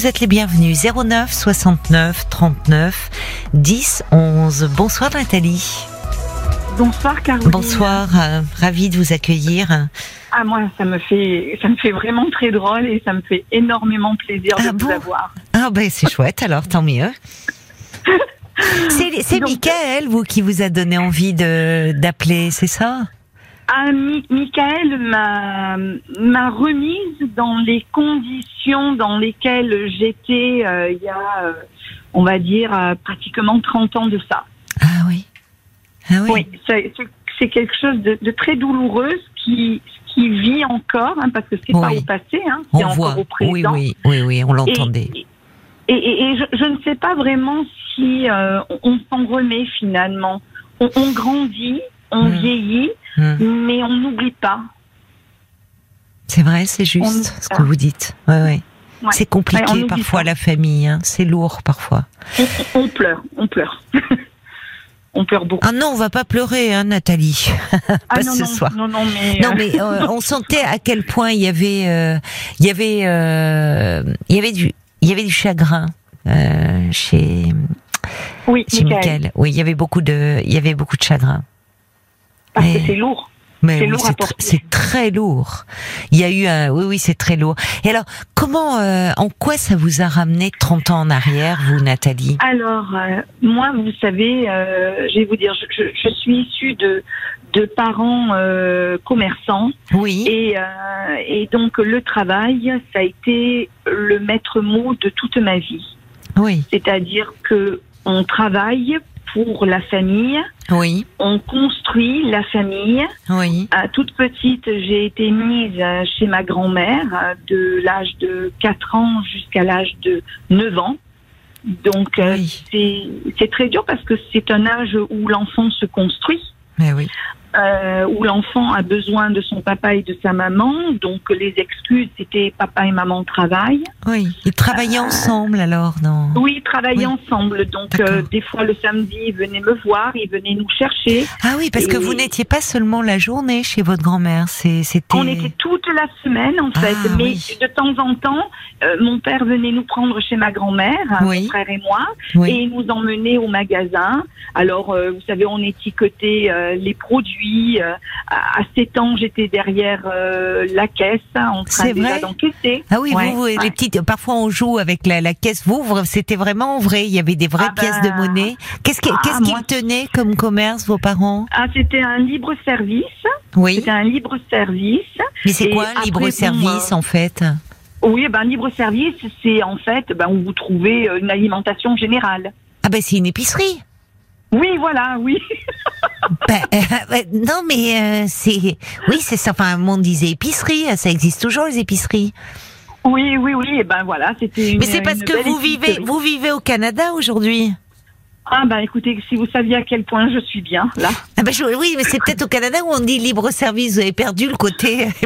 vous êtes les bienvenus. 09 69 39 10 11. Bonsoir Nathalie. Bonsoir Caroline. Bonsoir, euh, ravie de vous accueillir. Ah moi ça me fait ça me fait vraiment très drôle et ça me fait énormément plaisir Ah de bon vous avoir. Ah ben c'est chouette alors, tant mieux. C'est Michael, vous, qui vous a donné envie de d'appeler, c'est ça? Ah, Mi- Michael m'a remise dans les conditions dans lesquelles j'étais euh, il y a, euh, on va dire, euh, pratiquement 30 ans de ça. Ah oui. Ah oui. Oui, c'est quelque chose de, de très douloureux qui, qui vit encore, hein, parce que c'est pas Oui. au passé, hein, c'est On encore voit. au présent. Oui, oui, oui, oui, on l'entendait. Et, et- et je, je ne sais pas vraiment si on, on s'en remet finalement. On, on grandit, on Mm. vieillit, Hmm. mais on n'oublie pas. C'est vrai, c'est juste ce que vous dites. Ouais, ouais. Ouais. C'est compliqué parfois pas. la famille, hein. c'est lourd parfois. On, on pleure, on pleure. on pleure beaucoup. Ah non, on va pas pleurer, hein, Nathalie. Ah pas non, ce non, soir. non, non, mais, Non, euh, mais euh, on sentait à quel point il y avait, euh, il y avait, euh, il y avait du, il y avait du chagrin chez oui, chez Michael, Michael. Oui, il y avait beaucoup de, il y avait beaucoup de chagrin. Parce que c'est lourd. Mais C'est oui, tr- très lourd. Il y a eu un, oui, oui, c'est très lourd. Et alors, comment, euh, en quoi ça vous a ramené 30 ans en arrière, vous, Nathalie? Alors, euh, moi, vous savez, euh, je vais vous dire, je, je- je suis issue de, de parents euh, commerçants. Oui. Et, euh, et donc le travail, ça a été le maître mot de toute ma vie. Oui. C'est-à-dire que on travaille pour la famille, Oui. on construit la famille. Oui. À toute petite, j'ai été mise chez ma grand-mère de l'âge de 4 ans jusqu'à l'âge de 9 ans. Donc euh, Oui. c'est très dur parce que c'est un âge où l'enfant se construit Mais oui. Euh, où l'enfant a besoin de son papa et de sa maman. Donc les excuses, c'était papa et maman travaillent. Oui. Ils travaillaient ensemble alors, non Oui, ils travaillaient Oui. ensemble. Donc euh, des fois le samedi, ils venaient me voir, ils venaient nous chercher. Ah oui, parce que vous n'étiez pas seulement la journée chez votre grand-mère, c'était. On était toute la semaine en fait, Ah, mais oui. de temps en temps, euh, mon père venait nous prendre chez ma grand-mère, hein, Oui. mon frère et moi, et nous emmenait au magasin. Alors, euh, vous savez, on étiquetait euh, les produits. Euh, à à 7 ans, j'étais derrière euh, la caisse, hein, en train C'est déjà vrai d'encaisser. Ah oui, Ouais, vous, ouais. les petites. Parfois, on joue avec la, la caisse. Vous, c'était vraiment vrai. Il y avait des vraies Ah ben, pièces de monnaie. Qu'est-ce ah, qu'ils tenaient comme commerce, vos parents? Ah, c'était un libre service. Oui. C'était un libre service. Mais c'est quoi un libre service euh, en fait? Oui, ben libre service, c'est en fait ben, où vous trouvez euh, une alimentation générale. Ah ben c'est une épicerie. Oui, voilà, oui. Ben, euh, non mais euh, c'est oui c'est ça. Enfin, on disait épicerie. Ça existe toujours les épiceries. Oui, oui, oui. Et ben voilà, c'était. Mais c'est parce que vous vivez vous vivez au Canada aujourd'hui. Ah ben écoutez, si vous saviez à quel point je suis bien là. Ah ben, je- oui, mais c'est peut-être au Canada où on dit libre service. Vous avez perdu le côté.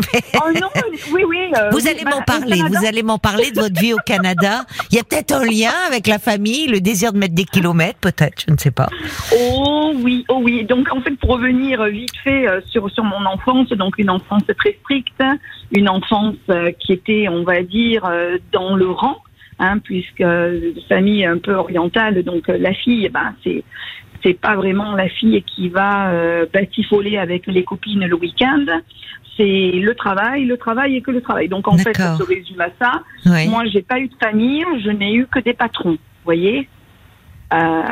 Oh non, oui, oui. euh, Vous oui, allez ben, m'en parler, vous allez m'en parler de votre vie au Canada. Il y a peut-être un lien avec la famille, le désir de mettre des kilomètres, peut-être, je ne sais pas. Oh oui, oh oui. Donc en fait, pour revenir euh, vite fait euh, sur sur mon enfance, donc une enfance très stricte, une enfance qui était, on va dire, dans le rang, hein, puisque famille un peu orientale, donc euh, la fille, ben c'est c'est pas vraiment la fille qui va euh, batifoler avec les copines le week-end. C'est le travail, le travail et que le travail. Donc en fait, ça se résume à ça. Oui. Moi, j'ai pas eu de famille, je n'ai eu que des patrons. Vous voyez, euh,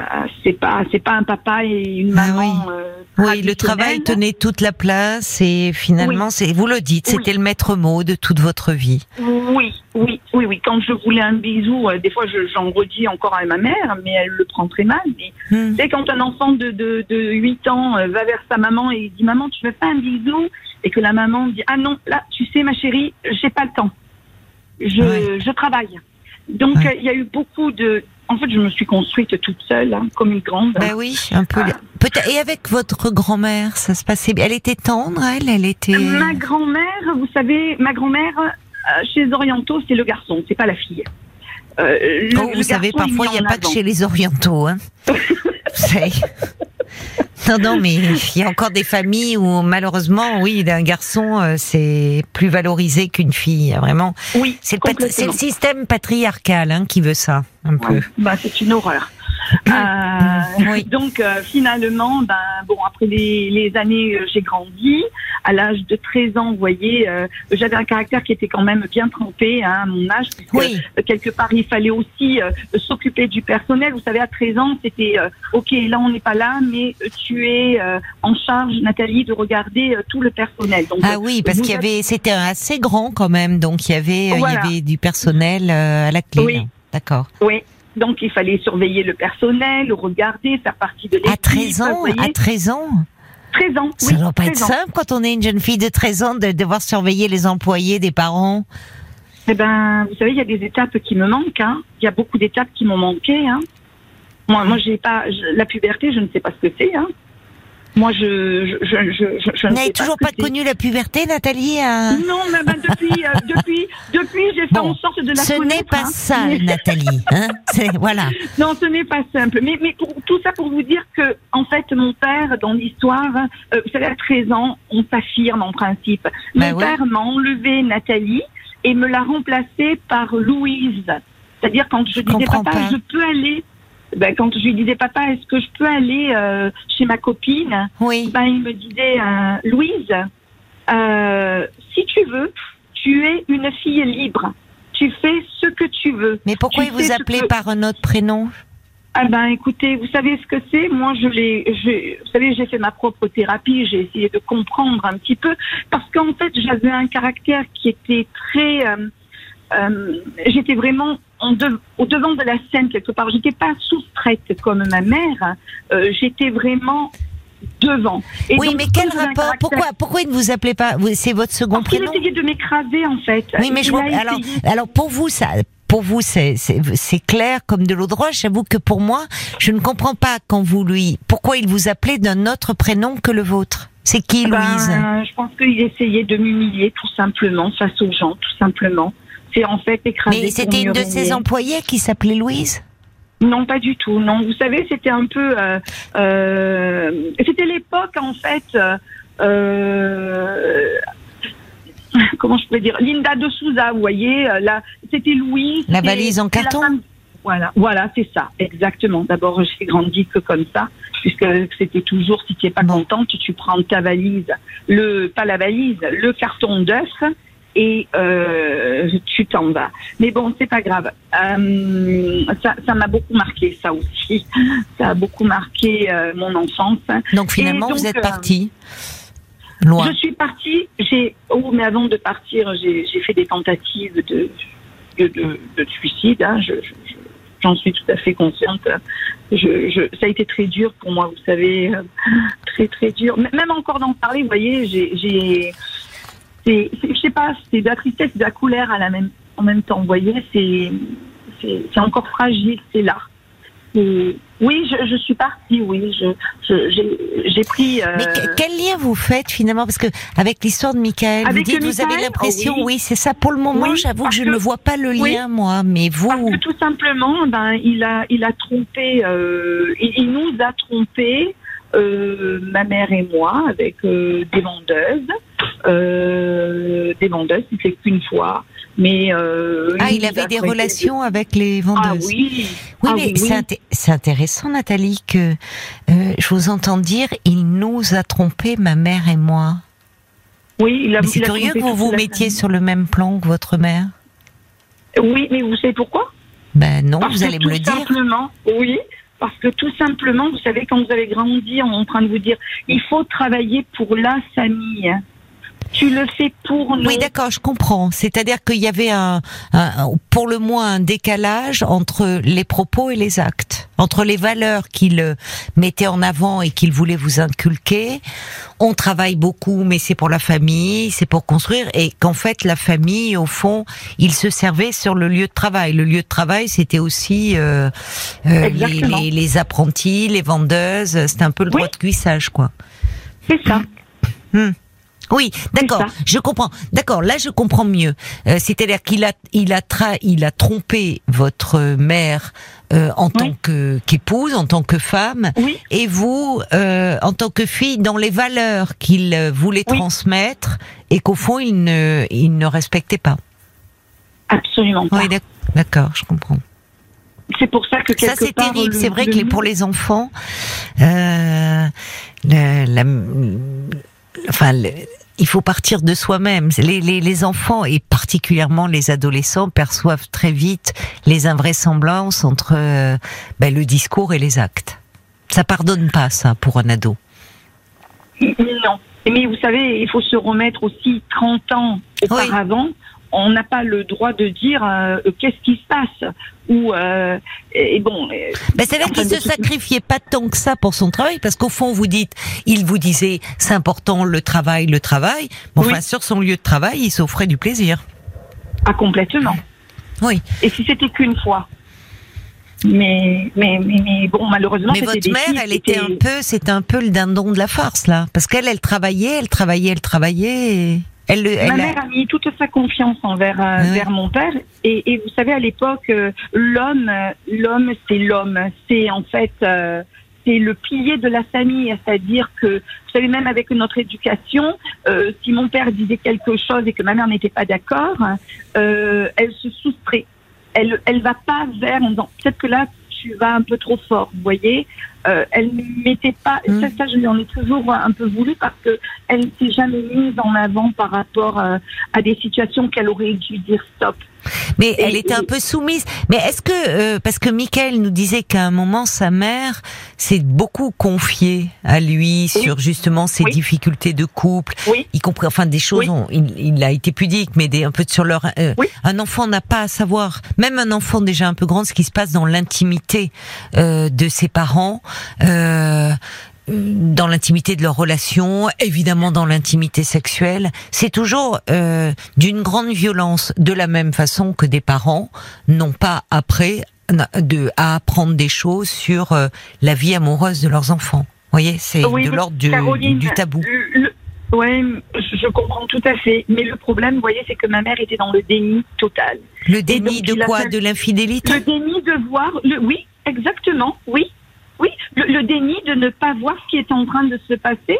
c'est pas c'est pas un papa et une Ah maman. oui. euh, Oui, le travail tenait toute la place et finalement, c'est, vous le dites, Oui. c'était le maître mot de toute votre vie. Oui, oui, oui, oui. Quand je voulais un bisou, euh, des fois je- j'en redis encore à ma mère, mais elle le prend très mal. Mais c'est quand un enfant de, de, de 8 ans va vers sa maman et dit Maman, tu veux pas un bisou? Et que la maman dit Ah non, là, tu sais, ma chérie, j'ai pas le temps. Je, je travaille. Donc, Ouais. il y a eu beaucoup de. En fait, je me suis construite toute seule, hein, comme une grande. Ben oui, un peu. Ah. Peut-être. Et avec votre grand-mère, ça se passait bien? Elle était tendre, elle? Elle était. Ma grand-mère, vous savez, ma grand-mère, euh, chez les Orientaux, c'est le garçon, c'est pas la fille. Euh, le- Oh, le vous savez, garçon parfois, il n'y a pas que chez les orientaux. Hein. Vous savez. Non, non, mais il y a encore des familles où malheureusement, oui, un garçon, euh, c'est plus valorisé qu'une fille. Vraiment. Oui, c'est le, le système patriarcal hein, qui veut ça, un peu. Bah, c'est une horreur. Euh, oui. Donc euh, finalement, ben bon, après les, les années, euh, j'ai grandi. À l'âge de 13 ans, vous voyez, j'avais un caractère qui était quand même bien trempé hein, à mon âge, oui. quelque part il fallait aussi s'occuper du personnel. Vous savez, à 13 ans, c'était ok, là on n'est pas là, mais tu es en charge, Nathalie, de regarder tout le personnel. Donc, ah oui, parce qu'il y avait, c'était assez grand quand même, donc il y avait, il y avait du personnel à la clé. Oui. D'accord. Oui. Donc il fallait surveiller le personnel, regarder, faire partie de l'équipe. À 13 ans À 13 ans 13 ans. Ça ne doit pas être simple quand on est une jeune fille de 13 ans de devoir surveiller les employés des parents. Eh ben, vous savez, il y a des étapes qui me manquent. Hein. Il y a beaucoup d'étapes qui m'ont manqué. Hein. Moi, moi, j'ai pas la puberté, je ne sais pas ce que c'est. Hein. Moi, je, je, je, je, je Vous n'avez toujours pas, connu la puberté, Nathalie euh... Non, mais ben, depuis, euh, depuis, depuis, j'ai fait en sorte de la ce connaître. Ce n'est pas hein. ça, Nathalie. Hein voilà. Non, ce n'est pas simple. Mais, mais pour, tout ça pour vous dire que, en fait, mon père, dans l'histoire, euh, vous savez, à 13 ans, on s'affirme en principe. Mon Ben oui. père m'a enlevé Nathalie et me l'a remplacée par Louise. C'est-à-dire quand je, disais comprends papa, pas. je peux aller. Ben, quand je lui disais papa, est-ce que je peux aller euh, chez ma copine? Oui. ben, il me disait euh, Louise, euh, si tu veux, tu es une fille libre. Tu fais ce que tu veux. Mais pourquoi Tu il vous appelait que- par un autre prénom? Ah ben écoutez, vous savez ce que c'est? Moi, je l'ai, vous savez, j'ai fait ma propre thérapie. J'ai essayé de comprendre un petit peu parce qu'en fait, j'avais un caractère qui était très, j'étais vraiment en de- au devant de la scène quelque part. J'étais pas soustraite comme ma mère. Euh, j'étais vraiment devant. Et Oui, donc, mais quel rapport caractère- Pourquoi pourquoi il ne vous appelait pas C'est votre second Parce prénom essayait de m'écraser en fait. Oui, mais je Il vois- alors essayé- alors pour vous ça pour vous c'est clair comme de l'eau de roche. J'avoue que pour moi, je ne comprends pas quand vous lui pourquoi il vous appelait d'un autre prénom que le vôtre. C'est qui Ben, Louise? Je pense qu'il essayait de m'humilier tout simplement face aux gens, tout simplement. C'est en fait écraser. Mais c'était une de ses employées qui s'appelait Louise? Non, pas du tout. Non, vous savez, c'était un peu. euh, euh, c'était l'époque en fait. euh, comment je pourrais dire Linda de Souza, vous voyez. Là, c'était Louise. La valise en carton? femme- Voilà, voilà, c'est ça, exactement. D'abord, j'ai grandi que comme ça, puisque c'était toujours, si tu n'es pas Bon. contente, tu prends ta valise, le, pas la valise, le carton d'œuf, et euh, tu t'en vas. Mais bon, c'est pas grave. Euh, ça, ça m'a beaucoup marqué, ça aussi. Ça a beaucoup marqué euh, mon enfance. Donc finalement, donc, vous êtes euh, parti loin. Je suis partie. J'ai, oh, mais avant de partir, j'ai fait des tentatives de de, de, de suicide. Hein. Je, je- je- j'en suis tout à fait consciente. Je, je, ça a été très dur pour moi, vous savez, très très dur. Même encore d'en parler, vous voyez, j'ai, c'est, je sais pas, c'est de la tristesse, et de la colère à la même, en même temps. Vous voyez, c'est, c'est, encore fragile, c'est là. Et oui, je, je suis partie. Oui, je, j'ai, pris. euh, Mais que- quel lien vous faites finalement? Parce que avec l'histoire de Michael, vous dites, vous avez l'impression, Oh oui, oui. c'est ça. Pour le moment, Oui, j'avoue que je que- ne vois pas le oui. lien, moi. Mais Parce vous, que tout simplement, ben, il a, il a trompé, euh, il, il nous a trompé, euh, ma mère et moi, avec des vendeuses, euh, des vendeuses, c'était qu'une fois, mais euh, ah, il avait des relations avec les Ah vendeuses. oui, Oui, Ah mais oui, c'est oui. intéressant, Nathalie, que euh, je vous entends dire, il nous a trompés, ma mère et moi. oui, il a. C'est il curieux que vous vous mettiez sur le même plan que votre mère. Oui, mais vous savez pourquoi? Ben non, Parce vous allez me le dire. Simplement, oui. Parce que tout simplement, vous savez, quand vous avez grandi, on est en train de vous dire, il faut travailler pour la famille. Tu le fais pour nous. Oui, d'accord, je comprends. C'est-à-dire qu'il y avait un, un- pour le moins un décalage entre les propos et les actes, entre les valeurs qu'il euh, mettait en avant et qu'il voulait vous inculquer. On travaille beaucoup, mais c'est pour la famille, c'est pour construire, et qu'en fait la famille, au fond, il se servait sur le lieu de travail. Le lieu de travail, c'était aussi euh, euh, les, les- les apprentis, les vendeuses. C'était un peu le Oui. droit de cuissage, quoi. C'est ça. Oui, d'accord, je comprends. D'accord, là je comprends mieux. Euh, c'est-à-dire qu'il a, il a, tra il a trompé votre mère euh, en tant que qu'épouse, en tant que femme, et vous, euh, en tant que fille, dans les valeurs qu'il voulait transmettre et qu'au fond il ne, il ne respectait pas. Absolument pas. Oui, d'accord, je comprends. C'est pour ça que ça c'est terrible. C'est vrai que pour les enfants, euh, la, enfin, il faut partir de soi-même. Les, les, les, enfants et particulièrement les adolescents perçoivent très vite les invraisemblances entre euh, ben, le discours et les actes. Ça pardonne pas ça pour un ado. Non. Mais vous savez, il faut se remettre aussi 30 ans auparavant on n'a pas le droit de dire euh, qu'est-ce qui se passe ou euh, et bon. Euh, ben c'est-à-dire qu'il se sacrifiait pas tant que ça pour son travail parce qu'au fond vous dites, il vous disait c'est important le travail, le travail. Bon, enfin sur son lieu de travail, il s'offrait du plaisir. Ah complètement. Oui. Et si c'était qu'une fois. Mais, mais, mais, bon, malheureusement. Mais votre mère, elle était un peu, c'était un peu le dindon de la farce là, parce qu'elle, elle travaillait, elle travaillait, elle travaillait. Et... Ma mère a mis toute sa confiance envers euh, vers mon père et, vous savez à l'époque euh, l'homme l'homme c'est l'homme c'est en fait euh, c'est le pilier de la famille, c'est-à-dire que, vous savez, même avec notre éducation, si mon père disait quelque chose et que ma mère n'était pas d'accord, elle se soustrait. Elle, elle va pas vers, en disant, peut-être que là, tu vas un peu trop fort, vous voyez. Euh, elle ne mettait pas, mm. ça, ça, je lui en ai toujours un peu voulu parce que elle ne s'est jamais mise en avant par rapport euh, à des situations qu'elle aurait dû dire stop. Mais elle était un peu soumise. Mais est-ce que euh, parce que Michael nous disait qu'à un moment sa mère s'est beaucoup confiée à lui sur justement ses difficultés de couple, y compris enfin des choses. il, a été pudique, mais des un peu sur leur. Euh, un enfant n'a pas à savoir, même un enfant déjà un peu grand, ce qui se passe dans l'intimité euh, de ses parents. Dans l'intimité de leur relation, évidemment dans l'intimité sexuelle, c'est toujours euh, d'une grande violence, de la même façon que des parents n'ont pas après de, à apprendre des choses sur euh, la vie amoureuse de leurs enfants. Vous voyez, c'est de l'ordre du, du, tabou. Oui, je comprends tout à fait. Mais le problème, vous voyez, c'est que ma mère était dans le déni total. Le déni de quoi? De l'infidélité? Le déni de voir. Le, oui, exactement. Oui, oui, le, déni de ne pas voir ce qui est en train de se passer.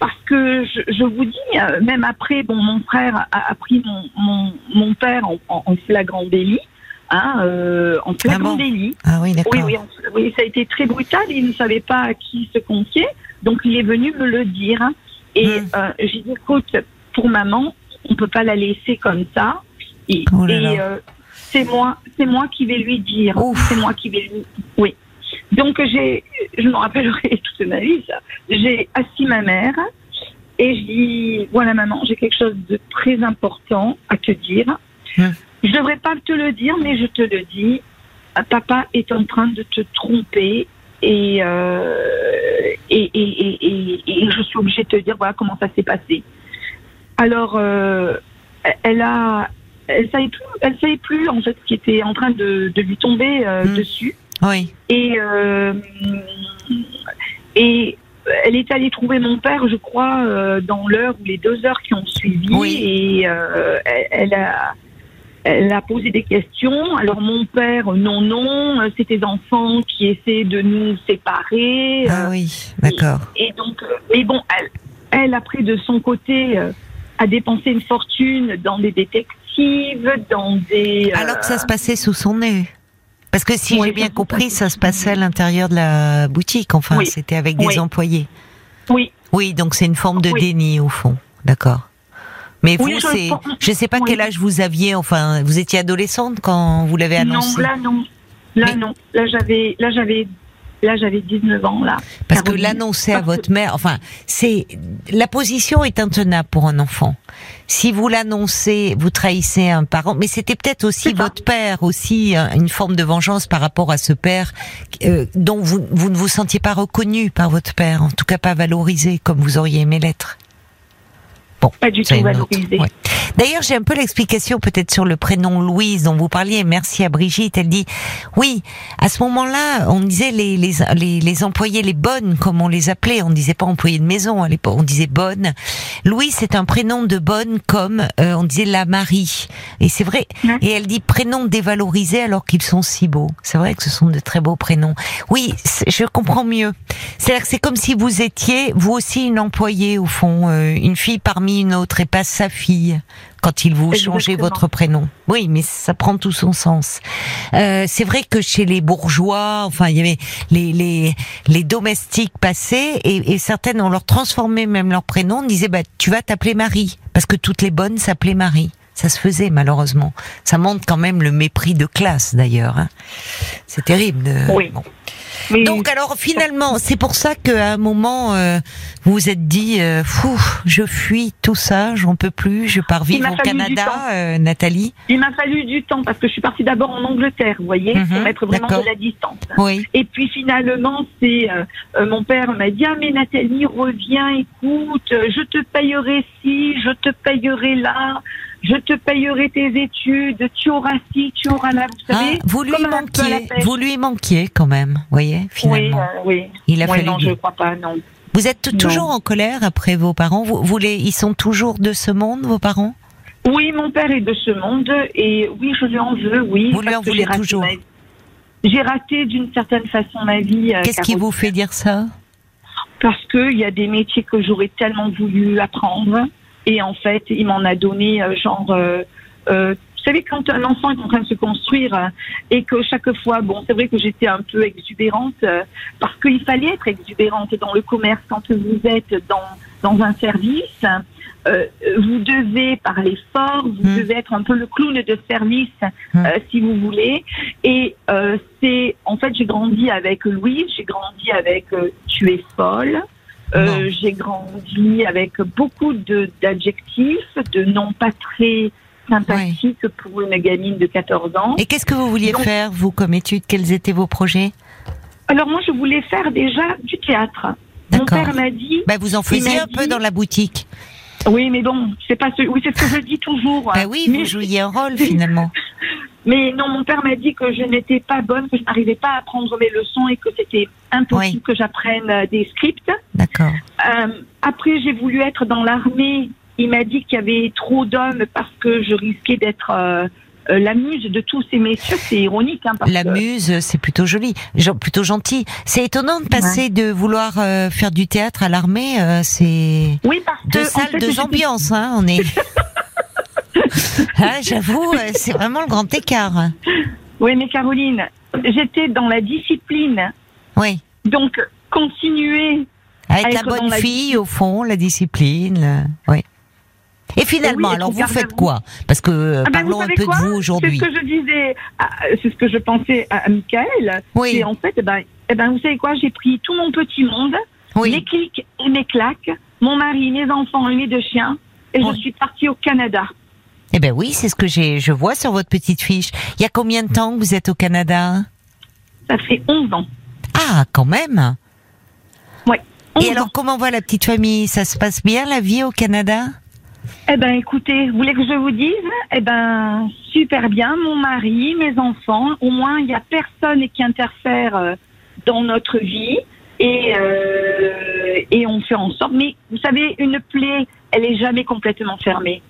Parce que je, vous dis, euh, même après, bon, mon frère a, pris mon, mon, père en, flagrant délit. Hein, euh, en flagrant ah délit. Ah oui, d'accord. Oui, oui, ça a été très brutal. Il ne savait pas à qui se confier. Donc, il est venu me le dire. Et hmm. euh, j'ai dit, écoute, pour maman, on peut pas la laisser comme ça. Et, oh c'est moi, c'est moi qui vais lui dire. C'est moi qui vais lui. Oui. Donc j'ai, je me rappellerai toute ma vie ça. J'ai assis ma mère et je dis voilà maman, j'ai quelque chose de très important à te dire. Je Je devrais pas te le dire, mais je te le dis. Papa est en train de te tromper et, euh, et, et, et, je suis obligée de te dire voilà comment ça s'est passé. Alors, euh, elle a, elle savait plus, elle savait plus en fait ce qui était en train de, de lui tomber euh, hmm. dessus. Oui. Et, euh, et elle est allée trouver mon père, je crois, euh, dans l'heure ou les deux heures qui ont suivi. Et euh, elle, a, elle a posé des questions. Alors mon père, non, non, c'est tes enfants qui essaient de nous séparer. Ah oui, d'accord. Et, donc, mais bon, elle, elle, après, de son côté, a dépensé une fortune dans des détectives, dans des... Alors que ça se passait sous son nez. Parce que si j'ai bien compris, ça se passait à l'intérieur de la boutique. Enfin, c'était avec des employés. Oui. Oui, donc c'est une forme de déni au fond. D'accord. Mais vous, c'est, je sais pas quel âge vous aviez. Enfin, vous étiez adolescente quand vous l'avez annoncé. Non, là non. Là non. Là j'avais, là j'avais Là, j'avais 19 ans, là. Parce que l'annoncer à votre mère, enfin, c'est, la position est intenable pour un enfant. Si vous l'annoncez, vous trahissez un parent, mais c'était peut-être aussi votre père, aussi euh, une forme de vengeance par rapport à ce père euh, dont vous, vous ne vous sentiez pas reconnu par votre père, en tout cas pas valorisé comme vous auriez aimé l'être. Bon, pas du tout valorisé. Ouais. D'ailleurs, j'ai un peu l'explication peut-être sur le prénom Louise dont vous parliez. Merci à Brigitte. Elle dit, oui, à ce moment-là, on disait les, les, les, les employés, les bonnes, comme on les appelait. On disait pas employés de maison à l'époque, on disait bonne. Louise, c'est un prénom de bonne comme euh, on disait la Marie. Et c'est vrai. Et elle dit prénom dévalorisé alors qu'ils sont si beaux. C'est vrai que ce sont de très beaux prénoms. Oui, je comprends mieux. C'est-à-dire que c'est comme si vous étiez, vous aussi, une employée, au fond, euh, une fille parmi une autre, et pas sa fille, quand il vous changez Exactement. votre prénom. Oui, mais ça prend tout son sens. Euh, c'est vrai que chez les bourgeois, enfin, il y avait les, les, les domestiques passés, et, et certaines, on leur transformait même leur prénom, on disait, bah, tu vas t'appeler Marie, parce que toutes les bonnes s'appelaient Marie. Ça se faisait malheureusement. Ça montre quand même le mépris de classe d'ailleurs. hein. C'est terrible. de- Oui. bon. Mais Donc alors finalement, c'est pour ça qu'à un moment, euh, vous vous êtes dit, euh, fou, je fuis tout ça, j'en peux plus, je pars vivre au Canada, euh, Nathalie. il m'a fallu du temps parce que je suis partie d'abord en Angleterre, vous voyez, Mhm, pour mettre vraiment de la distance. Oui. Et puis finalement, c'est mon père m'a dit ah mais Nathalie reviens, écoute, je te payerai ci, je te payerai là, je te payerai tes études, tu auras ci, tu auras là, vous Ah, savez. vous lui manquiez, pêche. vous lui manquiez quand même, voyez, Oui, euh, oui. Il a Ouais, fallu. non, je crois pas, non. Vous êtes Non. toujours en colère après vos parents? Vous, vous les, ils sont toujours de ce monde, vos parents? Oui, mon père est de ce monde et oui, je lui en veux, oui. Vous lui en voulez toujours? J'ai raté d'une certaine façon ma vie. euh, Qu'est-ce qui vous fait dire ça? Parce qu'il y a des métiers que j'aurais tellement voulu apprendre. Et en fait, il m'en a donné euh, genre... euh, euh, vous savez, quand un enfant est en train de se construire euh, et que chaque fois, bon, c'est vrai que j'étais un peu exubérante euh, parce qu'il fallait être exubérante dans le commerce quand vous êtes dans, dans un service. euh, vous devez parler fort, vous Hmm. devez être un peu le clown de service, Hmm. euh, si vous voulez. Et euh, c'est, en fait, j'ai grandi avec Louise, j'ai grandi avec euh, Tu es folle. Euh, j'ai grandi avec beaucoup de d'adjectifs, de noms pas très sympathiques pour une gamine de 14 ans. Et qu'est-ce que vous vouliez Donc- faire, vous, comme étude? Quels étaient vos projets? Alors moi, je voulais faire déjà du théâtre. Mon père m'a dit, Ben, vous en faisiez un peu dans la boutique. oui, mais bon, c'est pas ce, oui, c'est ce que je dis toujours. Ben oui, mais, vous jouiez un rôle finalement. Mais non, mon père m'a dit que je n'étais pas bonne, que je n'arrivais pas à apprendre mes leçons et que c'était impossible Oui. que j'apprenne euh, des scripts. D'accord. Euh, après, j'ai voulu être dans l'armée. Il m'a dit qu'il y avait trop d'hommes parce que je risquais d'être euh, euh, la muse de tous ces messieurs. C'est ironique. Hein, parce La que- muse, c'est plutôt joli, plutôt gentil. C'est étonnant de passer de vouloir euh, faire du théâtre à l'armée. euh, c'est Oui, parce que. deux en salles, fait, deux ambiances. Hein, on est. Ah, J'avoue, euh, c'est vraiment le grand écart. Oui, mais Caroline, j'étais dans la discipline. Oui. Donc, continuer. À être À la être bonne la fille, au fond, la discipline. euh, oui. Et finalement, Oui, et alors vous faites quoi? Parce que euh, Ah ben, parlons un peu de vous aujourd'hui. C'est ce que je disais, c'est ce que je pensais à, Michael. Oui. C'est en fait, eh ben, eh ben, vous savez quoi, j'ai pris tout mon petit monde, mes Oui. clics et mes claques, mon mari, mes enfants et mes deux chiens, et Oui. je suis partie au Canada. Eh ben oui, c'est ce que j'ai, je vois sur votre petite fiche. Il y a combien de temps que vous êtes au Canada? Ça fait 11 ans. Ah, quand même. 11 Et alors, ans. comment va la petite famille? Ça se passe bien la vie au Canada? Eh ben, écoutez, vous voulez que je vous dise? Eh ben, super bien. Mon mari, mes enfants, au moins, il n'y a personne qui interfère euh, dans notre vie. Et, euh, et on fait en sorte. Mais vous savez, une plaie, elle est jamais complètement fermée.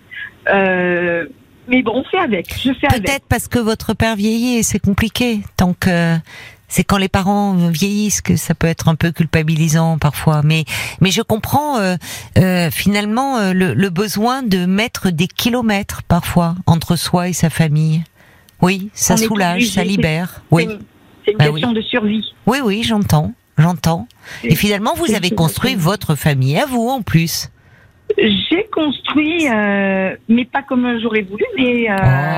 Euh, mais bon, on fait avec. Je fais avec. Peut-être parce que votre père vieillit et c'est compliqué. Tant que c'est quand les parents vieillissent que ça peut être un peu culpabilisant parfois. Mais mais je comprends euh, euh, finalement euh, le, le besoin de mettre des kilomètres parfois entre soi et sa famille. Oui, ça On soulage, ça libère. C'est Oui, c'est une Bah question de survie. oui, oui, j'entends, j'entends. Et finalement, vous avez construit votre famille à vous en plus. J'ai construit, euh, mais pas comme j'aurais voulu, mais euh,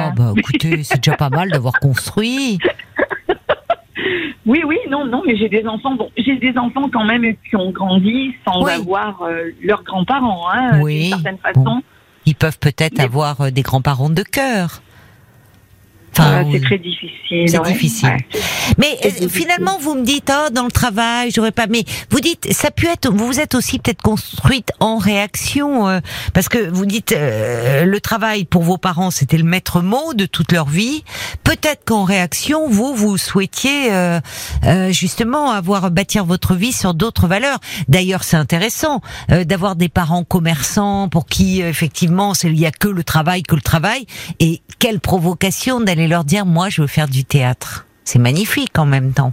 Oh bah écoutez, c'est déjà pas mal d'avoir construit. oui, oui, non, non, mais j'ai des enfants. Bon, j'ai des enfants quand même qui ont grandi sans Oui. avoir euh, leurs grands-parents, hein, Oui, d'une certaine façon. Ils peuvent peut-être Mais- avoir des grands-parents de cœur. Enfin, c'est très difficile. C'est difficile. mais euh, finalement, vous me dites, oh, dans le travail, j'aurais pas. Mais vous dites, ça peut être. Vous vous êtes aussi peut-être construite en réaction, euh, parce que vous dites, euh, le travail pour vos parents, c'était le maître mot de toute leur vie. Peut-être qu'en réaction, vous, vous souhaitiez justement avoir bâtir votre vie sur d'autres valeurs. D'ailleurs, c'est intéressant d'avoir des parents commerçants pour qui effectivement, il n'y a que le travail, que le travail. Et quelle provocation d'aller leur dire moi je veux faire du théâtre. C'est magnifique en même temps.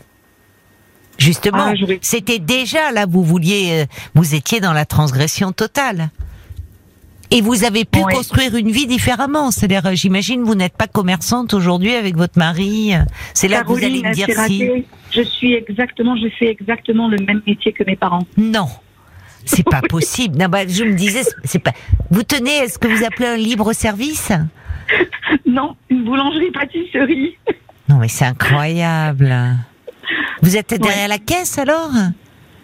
Justement, ah, c'était déjà là vous vouliez, euh, vous étiez dans la transgression totale. Et vous avez pu construire une vie différemment. C'est-à-dire, euh, j'imagine, vous n'êtes pas commerçante aujourd'hui avec votre mari. C'est là que vous allez me dire si. Je suis exactement, je fais exactement le même métier que mes parents. Non. C'est pas possible. Non, bah, je me disais, c'est pas. Vous tenez, est-ce que vous appelez un libre service? Non, boulangerie-pâtisserie. Non, mais c'est incroyable. Vous êtes derrière la caisse alors?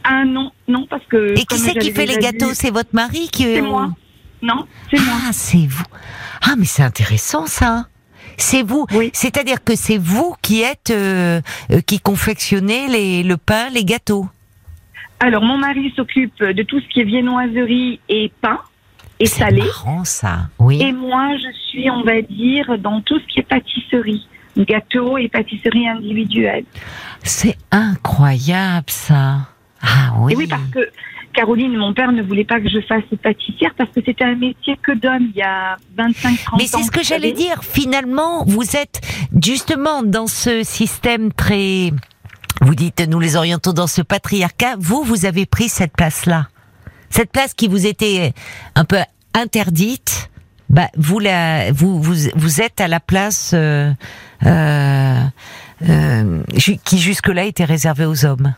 Ah non, non, parce que. Et qui c'est qui fait les gâteaux? C'est votre mari qui. C'est moi. Non, c'est moi. Ah, c'est vous. Ah, mais c'est intéressant ça. C'est vous. Oui. C'est-à-dire que c'est vous qui êtes euh, euh, qui confectionnez les, le pain, les gâteaux? Alors mon mari s'occupe de tout ce qui est viennoiserie et pain et salé. Marrant, ça. Oui. Et moi, je suis, on va dire, dans tout ce qui est pâtisserie, gâteau et pâtisserie individuelle. C'est incroyable, ça. Ah oui. Et oui, parce que Caroline, mon père ne voulait pas que je fasse pâtissière parce que c'était un métier que d'homme il y a 25 ans. Mais c'est ce que j'allais dire. Finalement, vous êtes justement dans ce système très, vous dites, nous les orientons dans ce patriarcat. Vous, vous avez pris cette place-là cette place qui vous était un peu interdite, bah, vous, la, vous, vous, êtes à la place euh, euh, euh qui jusque-là était réservée aux hommes.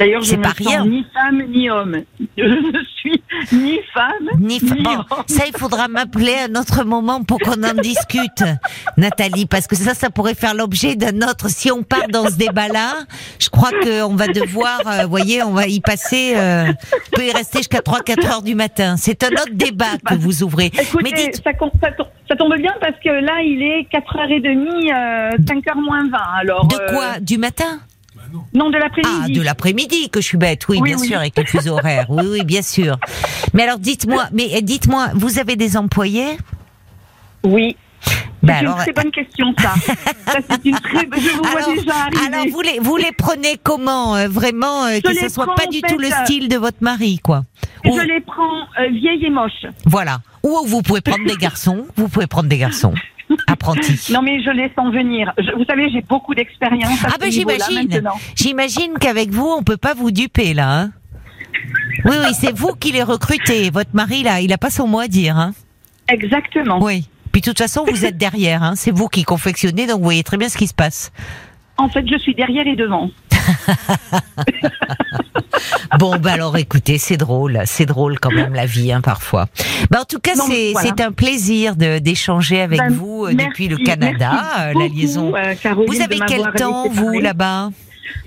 D'ailleurs, je ne suis ni femme ni homme. Je ne suis ni femme ni, bon, Ça, il faudra m'appeler à un autre moment pour qu'on en discute, Nathalie, parce que ça, ça pourrait faire l'objet d'un autre. Si on part dans ce débat-là, je crois qu'on va devoir, euh, vous voyez, on va y passer, euh, on peut y rester jusqu'à 3-4 heures du matin. C'est un autre débat que vous ouvrez. Mais dites... ça, ça, tombe bien parce que là, il est 4h30, 5h euh, moins 20. Alors, de quoi? Du matin? Non, de l'après-midi. Ah, de l'après-midi que je suis bête, oui, bien sûr, avec les fuseaux horaires. Oui, oui, bien sûr. Mais alors, dites-moi, mais dites-moi, vous avez des employés? Oui. Ben c'est une très bonne question, ça. ça c'est une très... Je vous alors, vois déjà arriver. Alors, vous les, vous les prenez comment euh, Vraiment, euh, que ce soit pas du tout le style de votre mari, quoi Je les prends euh, vieilles et moches. Voilà. Ou vous pouvez prendre des garçons. Vous pouvez prendre des garçons. Apprenti. Non, mais je laisse en venir. vous savez, j'ai beaucoup d'expérience. Ah, ben j'imagine. J'imagine qu'avec vous, on peut pas vous duper, là. Hein. oui, oui, c'est vous qui les recrutez. Votre mari, là, il a pas son mot à dire. Hein. Exactement. Oui. Puis de toute façon, vous êtes derrière. Hein. C'est vous qui confectionnez, donc vous voyez très bien ce qui se passe. En fait, je suis derrière et devant. bon, bah alors écoutez, c'est drôle, c'est drôle quand même la vie, hein, parfois. Bah, en tout cas, c'est un plaisir d'échanger avec ben, vous euh, depuis le Canada, euh, la liaison. Euh, vous avez quel temps, vous, là-bas?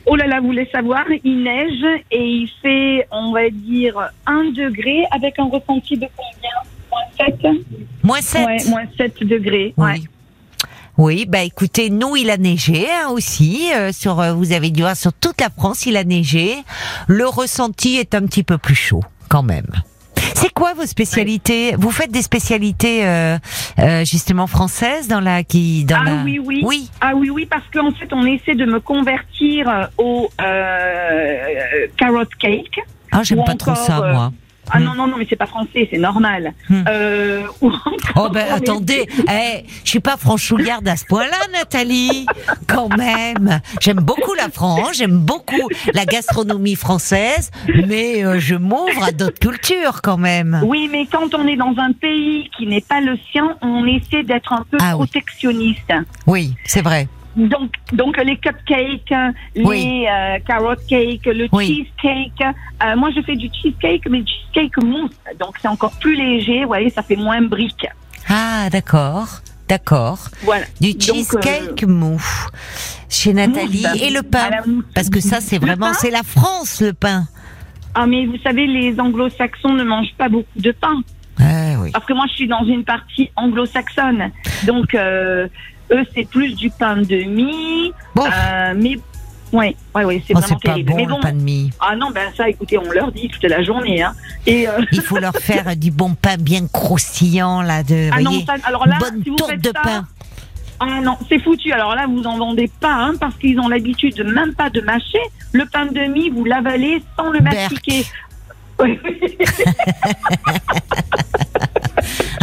Oh là là, vous voulez savoir, il neige et il fait, on va dire, 1 degré avec un ressenti de combien? Moins 7 Moins 7 ouais, Moins 7 degrés. Oui. Ouais. Oui, bah écoutez, nous il a neigé hein, aussi. Euh, sur, euh, vous avez dû voir sur toute la France, il a neigé. Le ressenti est un petit peu plus chaud, quand même. C'est quoi vos spécialités? Vous faites des spécialités euh, justement françaises dans la qui dans ah oui oui oui ah oui oui parce qu'en fait on essaie de me convertir au carrot cake. Ah j'aime pas trop ça moi. Ah non, non, non, mais c'est pas français, c'est normal. Hmm. Euh, oh ben attendez, eh, je suis pas franchouillarde à ce point-là, Nathalie. Quand même, j'aime beaucoup la France, j'aime beaucoup la gastronomie française, mais euh, je m'ouvre à d'autres cultures quand même. Oui, mais quand on est dans un pays qui n'est pas le sien, on essaie d'être un peu ah protectionniste. oui c'est vrai. Donc, donc les cupcakes, les euh, carrot cake, le cheesecake. Euh, moi, je fais du cheesecake, mais cheesecake mousse. Donc, c'est encore plus léger. Vous voyez, ça fait moins brique. Ah, d'accord. D'accord. Voilà. Du cheesecake euh, mousse chez Nathalie et le pain. Parce que ça, c'est vraiment, c'est la France, le pain. Ah, mais vous savez, les anglo-saxons ne mangent pas beaucoup de pain. Ah oui. Parce que moi, je suis dans une partie anglo-saxonne. Donc, euh, eux, c'est plus du pain de mie. Bon. Euh, mais, ouais, ouais, ouais, c'est Oh, vraiment c'est pas terrible. bon mais le pain de mie. ah non, ben ça, écoutez, on leur dit toute la journée. Hein. Et, euh, Il faut leur faire du bon pain bien croustillant là de ah non, voyez, ça, alors là, bonne si vous tourte faites de ça, pain. Ah non, c'est foutu. Alors là, vous en vendez pas, hein, parce qu'ils ont l'habitude de même pas de mâcher. Le pain de mie, vous l'avalez sans le mastiquer. Oui,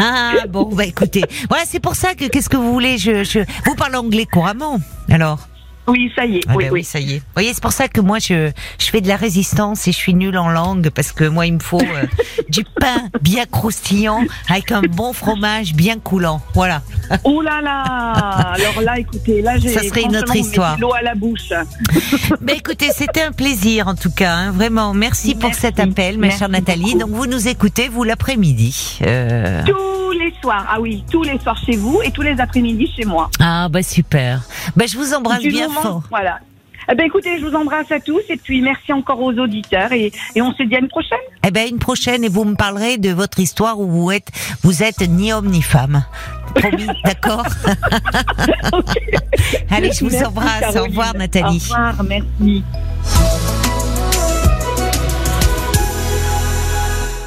Ah bon bah écoutez, voilà c'est pour ça que qu'est-ce que vous voulez? Je, je vous parlez anglais couramment alors? Oui, ça y est. Ah oui, ben oui. ça y est. Vous voyez, c'est pour ça que moi, je, je fais de la résistance et je suis nulle en langue parce que moi, il me faut euh, du pain bien croustillant avec un bon fromage bien coulant. Voilà. Oh là là Alors là, écoutez, là, j'ai Ça serait une autre histoire. l'eau à la bouche. Ben écoutez, c'était un plaisir en tout cas. hein, vraiment, merci pour cet appel, ma chère Nathalie. beaucoup. Donc vous nous écoutez, vous l'après-midi. Euh, les soirs. Ah oui, tous les soirs chez vous et tous les après-midi chez moi. Ah bah super. Ben je vous embrasse Du bien moment- fort. Voilà. Eh ben écoutez, je vous embrasse à tous et puis merci encore aux auditeurs et, et on se dit à une prochaine. Eh ben une prochaine et vous me parlerez de votre histoire où vous êtes, vous êtes ni homme ni femme. Promis, d'accord? Allez, je vous Merci, embrasse. Au revoir, Nathalie. Au revoir, merci.